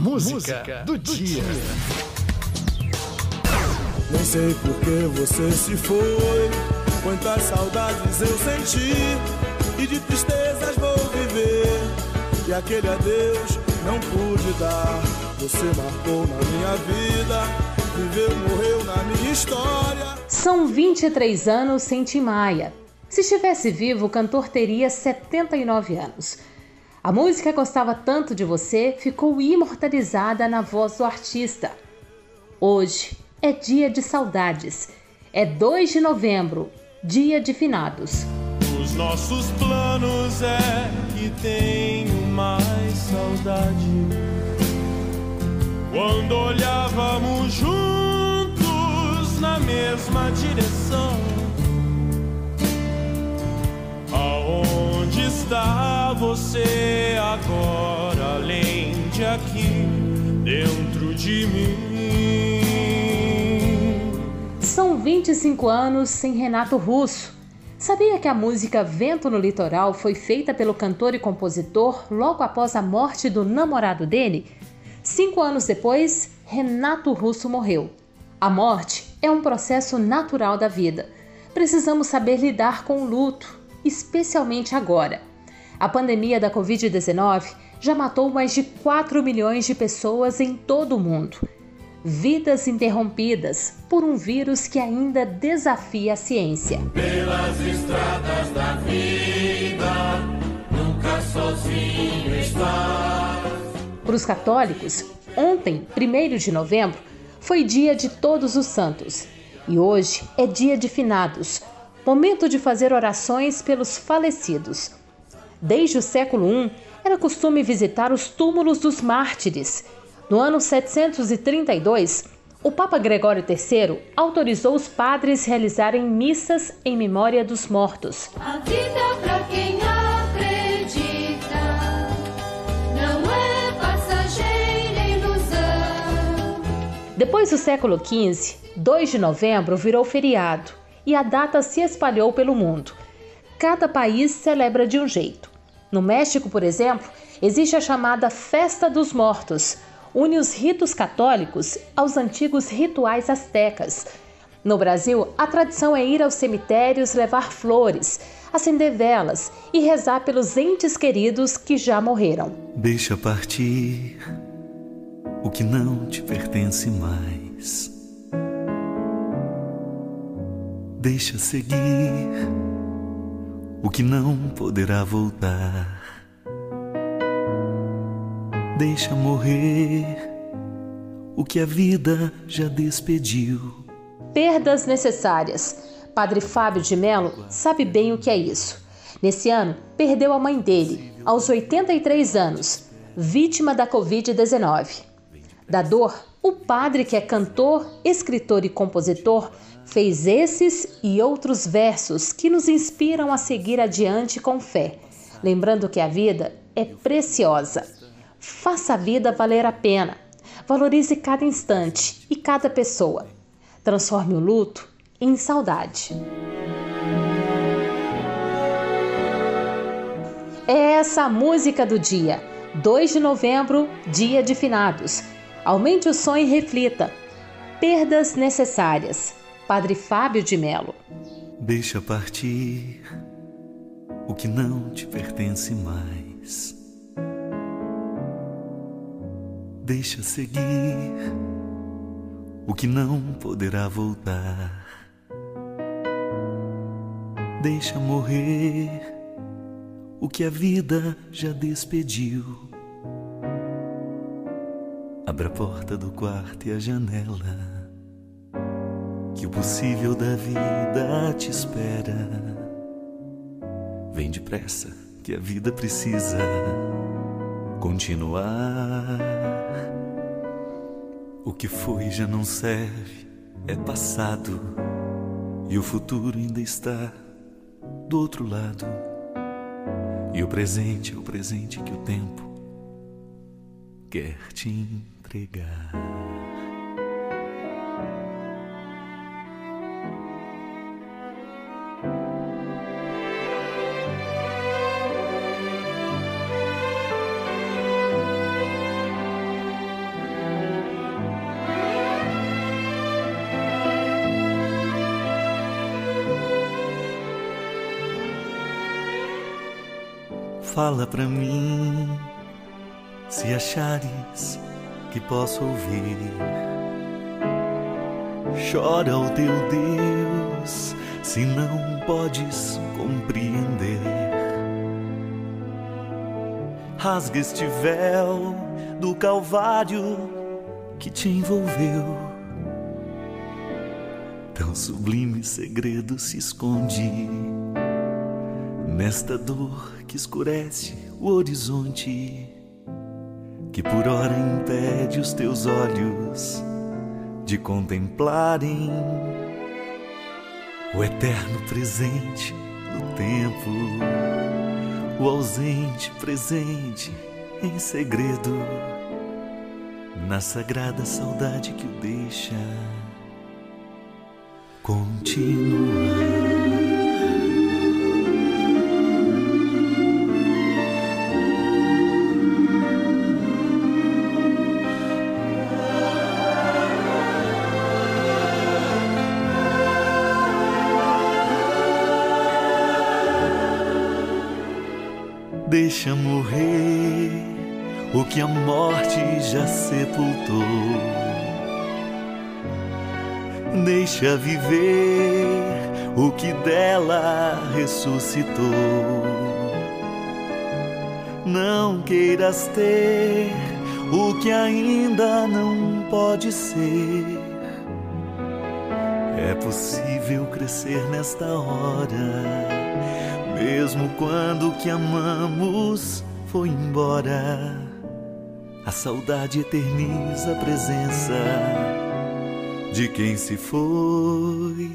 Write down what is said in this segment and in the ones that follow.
Música, Música do, do dia. Nem sei por que você se foi. Quantas saudades eu senti. E de tristezas vou viver. E aquele adeus não pude dar. Você marcou na minha vida. Viveu, morreu na minha história. São 23 anos sem Tim Maia. Se estivesse vivo, o cantor teria 79 anos. A música Gostava Tanto de Você ficou imortalizada na voz do artista. Hoje é dia de saudades. É 2 de novembro, dia de finados. Os nossos planos é que tenho mais saudade. Quando olhávamos juntos na mesma direção. Você agora, além de aqui, dentro de mim? São 25 anos sem Renato Russo. Sabia que a música Vento no Litoral foi feita pelo cantor e compositor logo após a morte do namorado dele? Cinco anos depois, Renato Russo morreu. A morte é um processo natural da vida. Precisamos saber lidar com o luto, especialmente agora. A pandemia da Covid-19 já matou mais de 4 milhões de pessoas em todo o mundo vidas interrompidas por um vírus que ainda desafia a ciência. Pelas estradas da vida, nunca sozinho estás. Para os católicos, ontem, 1 de novembro, foi dia de Todos os Santos e hoje é dia de finados, momento de fazer orações pelos falecidos. Desde o século I, era costume visitar os túmulos dos mártires no ano 732, o Papa Gregório III autorizou os padres realizarem missas em memória dos mortos. A vida para quem acredita não é passageira ilusão. Depois do século XV, 2 de novembro virou feriado e a data se espalhou pelo mundo. Cada país celebra de um jeito. No México, por exemplo, existe a chamada Festa dos Mortos une os ritos católicos aos antigos rituais astecas. No Brasil, a tradição é ir aos cemitérios levar flores, acender velas e rezar pelos entes queridos que já morreram. Deixa partir o que não te pertence mais. Deixa seguir o que não poderá voltar. Deixa morrer o que a vida já despediu. Perdas necessárias. Padre Fábio de Mello sabe bem o que é isso. Nesse ano, perdeu a mãe dele, aos 83 anos, vítima da Covid-19. Da dor, o padre, que é cantor, escritor e compositor, fez esses e outros versos que nos inspiram a seguir adiante com fé, lembrando que a vida é preciosa. Faça a vida valer a pena. Valorize cada instante e cada pessoa. Transforme o luto em saudade. É essa a música do dia. 2 de novembro, dia de finados. Aumente o som e reflita. Perdas necessárias. Padre Fábio de Melo. Deixa partir o que não te pertence mais. Deixa seguir o que não poderá voltar. Deixa morrer o que a vida já despediu. Abra a porta do quarto e a janela, que o possível da vida te espera. Vem depressa, que a vida precisa continuar. O que foi já não serve, é passado, e o futuro ainda está do outro lado. E o presente é o presente que o tempo quer te entregar. Fala pra mim se achares que posso ouvir. Chora o teu Deus se não podes compreender. Rasga este véu do Calvário que te envolveu. Tão sublime segredo se esconde nesta dor que escurece o horizonte, que por hora impede os teus olhos de contemplarem o eterno presente do tempo, o ausente presente em segredo, na sagrada saudade que o deixa continuar. Deixa morrer o que a morte já sepultou. Deixa viver o que dela ressuscitou. Não queiras ter o que ainda não pode ser. É possível crescer nesta hora mesmo quando o que amamos foi embora, a saudade eterniza a presença de quem se foi.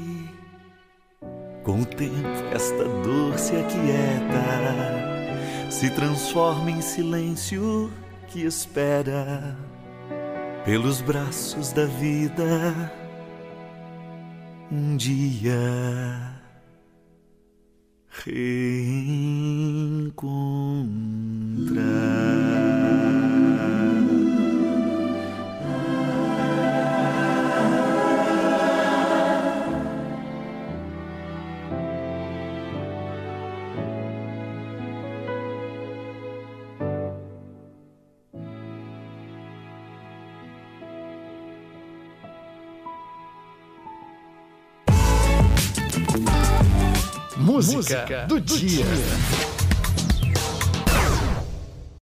Com o tempo, esta dor se aquieta, se transforma em silêncio que espera pelos braços da vida. Um dia reencontrar. Música do dia.